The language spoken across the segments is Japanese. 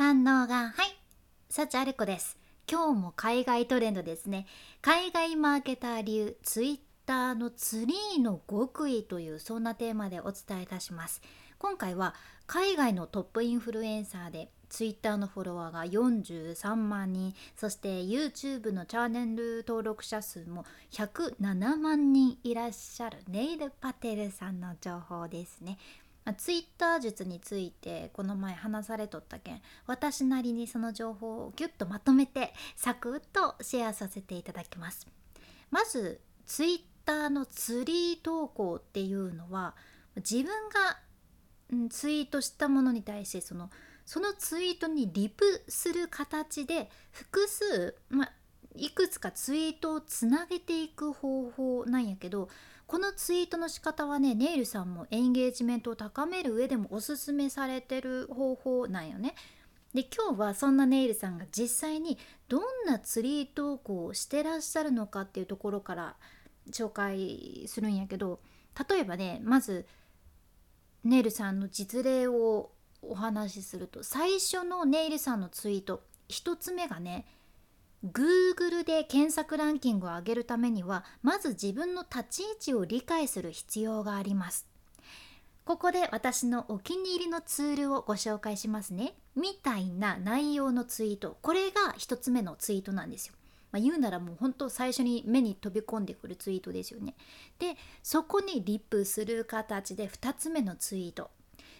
三能がはい。幸あれ子です。今日も海外トレンドですね。海外マーケター流ツイッターのツリーの極意というそんなテーマでお伝えいたします。今回は海外のトップインフルエンサーでツイッターのフォロワーが43万人そして YouTube のチャンネル登録者数も107万人いらっしゃるネイルパテルさんの情報ですね。ツイッター術についてこの前話されとったけん私なりにその情報をギュッとまとめてサクッとシェアさせていただきます。まずツイッターのツリー投稿っていうのは自分が、うん、ツイートしたものに対してそのそのツイートにリプする形で複数、まいくつかツイートをつなげていく方法なんやけどこのツイートの仕方はねネイルさんもエンゲージメントを高める上でもおすすめされてる方法なんよね。で今日はそんなネイルさんが実際にどんなツリー投稿をしてらっしゃるのかっていうところから紹介するんやけど例えばねまずネイルさんの実例をお話しすると最初のネイルさんのツイート1つ目がね Google で検索ランキングを上げるためにはまず自分の立ち位置を理解する必要があります。ここで私のお気に入りのツールをご紹介しますね。みたいな内容のツイート。これが1つ目のツイートなんですよ。まあ、言うならもう本当最初に目に飛び込んでくるツイートですよね。でそこにリップする形で2つ目のツイート。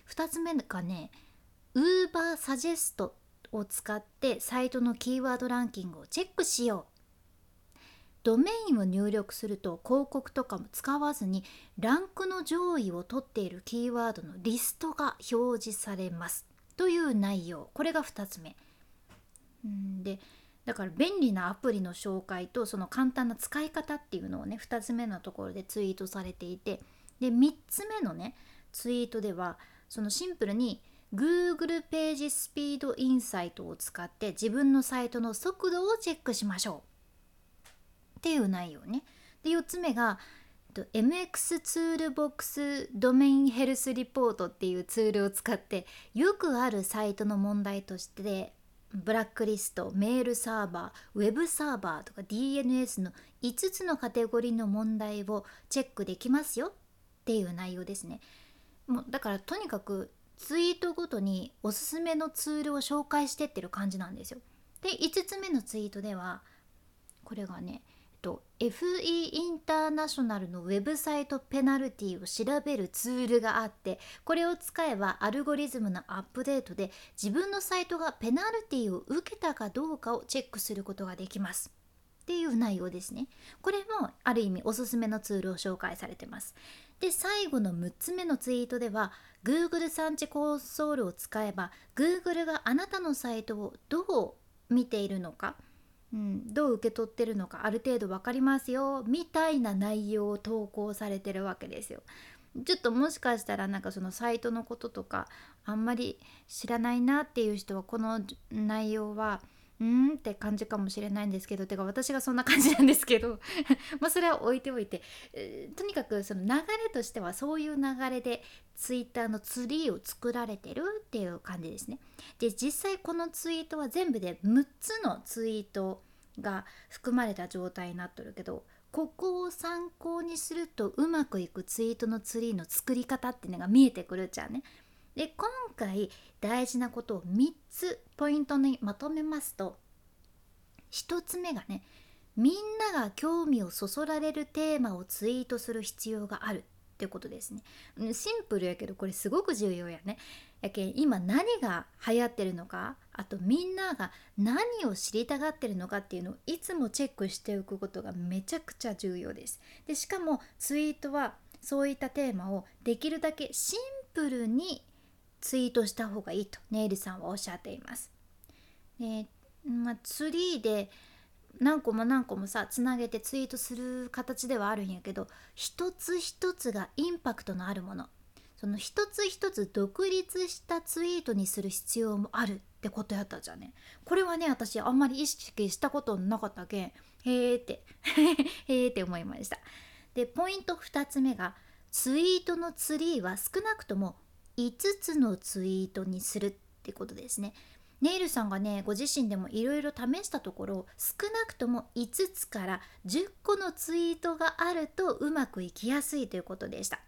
2つ目がね Uber サジェストを使ってサイトのキーワードランキングをチェックしよう。ドメインを入力すると広告とかも使わずにランクの上位を取っているキーワードのリストが表示されます。という内容。これが2つ目。でだから便利なアプリの紹介とその簡単な使い方っていうのをね2つ目のところでツイートされていて。で3つ目のねツイートではそのシンプルに Google ページスピードインサイトを使って自分のサイトの速度をチェックしましょうっていう内容ね。で4つ目が MX ツールボックスドメインヘルスリポートっていうツールを使ってよくあるサイトの問題としてブラックリストメールサーバーウェブサーバーとか DNS の5つのカテゴリーの問題をチェックできますよっていう内容ですね。もうだからとにかくツイートごとにおすすめのツールを紹介してってる感じなんですよ。で5つ目のツイートではこれがね、えっと、FE インターナショナルのウェブサイトペナルティを調べるツールがあってこれを使えばアルゴリズムのアップデートで自分のサイトがペナルティを受けたかどうかをチェックすることができます。っていう内容ですね。これもある意味おすすめのツールを紹介されてます。で最後の6つ目のツイートでは Google 産地コンソールを使えば Google があなたのサイトをどう見ているのか、うん、どう受け取ってるのかある程度分かりますよみたいな内容を投稿されてるわけですよ。ちょっともしかしたらなんかそのサイトのこととかあんまり知らないなっていう人はこの内容はうんって感じかもしれないんですけどてか私がそんな感じなんですけど まあそれは置いておいて、えー、とにかくその流れとしてはそういう流れでツイッターのツリーを作られてるっていう感じですね。で実際このツイートは全部で6つのツイートが含まれた状態になっとるけどここを参考にするとうまくいくツイートのツリーの作り方っていうのが見えてくるじゃんね。で今回大事なことを3つポイントにまとめますと1つ目がねみんなが興味をそそられるテーマをツイートする必要があるってことですね。シンプルやけどこれすごく重要やね。やけん今何が流行ってるのかあとみんなが何を知りたがってるのかっていうのをいつもチェックしておくことがめちゃくちゃ重要です。でしかもツイートはそういったテーマをできるだけシンプルにツイートした方がいいとネイルさんはおっしゃっています。でまあ、ツリーで何個も何個もさつなげてツイートする形ではあるんやけど一つ一つがインパクトのあるもの。その一つ一つ独立したツイートにする必要もあるってことやったじゃんね。これはね私あんまり意識したことなかったけんへーって へーって思いました。でポイント2つ目がツイートのツリーは少なくとも5つのツイートにするってことですね。ネイルさんがねご自身でもいろいろ試したところ少なくとも5つから10個のツイートがあるとうまくいきやすいということでした。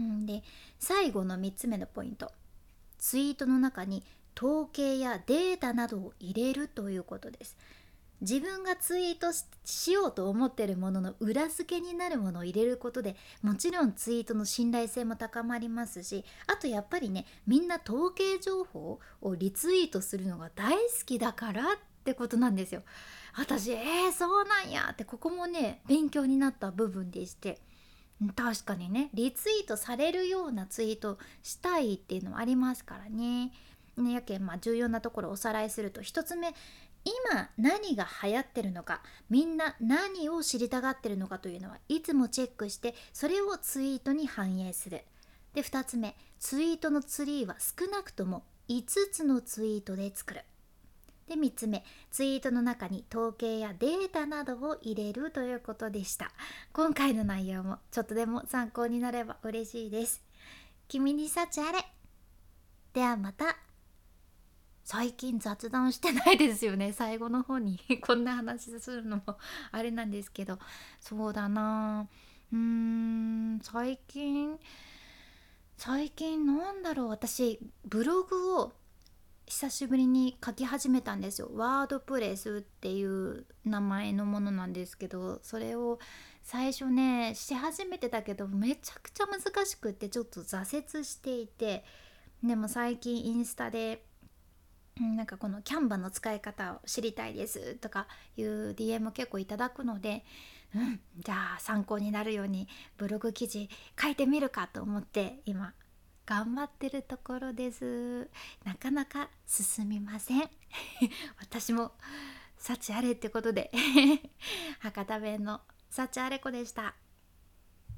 んで最後の3つ目のポイントツイートの中に統計やデータなどを入れるということです。自分がツイートしようと思ってるものの裏付けになるものを入れることでもちろんツイートの信頼性も高まりますしあとやっぱりねみんな統計情報をリツイートするのが大好きだからってことなんですよ。私えー、そうなんやってここもね勉強になった部分でして確かにねリツイートされるようなツイートしたいっていうのもありますからね。ねやけんまあ重要なところをおさらいすると1つ目今何が流行ってるのかみんな何を知りたがってるのかというのはいつもチェックしてそれをツイートに反映する。で2つ目ツイートのツリーは少なくとも5つのツイートで作る。で3つ目ツイートの中に統計やデータなどを入れるということでした。今回の内容もちょっとでも参考になれば嬉しいです。君に幸あれ。ではまた。最近雑談してないですよね。最後の方に こんな話するのも あれなんですけど。そうだな。うーん最近最近なんだろう。私ブログを久しぶりに書き始めたんですよ。ワードプレスっていう名前のものなんですけどそれを最初ねし始めてたけどめちゃくちゃ難しくってちょっと挫折していて。でも最近インスタでなんかこのキャンバの使い方を知りたいですとかいう DM 結構いただくので、うん、じゃあ参考になるようにブログ記事書いてみるかと思って今頑張ってるところです。なかなか進みません。私も幸あれってことで。博多弁の幸あれ子でした。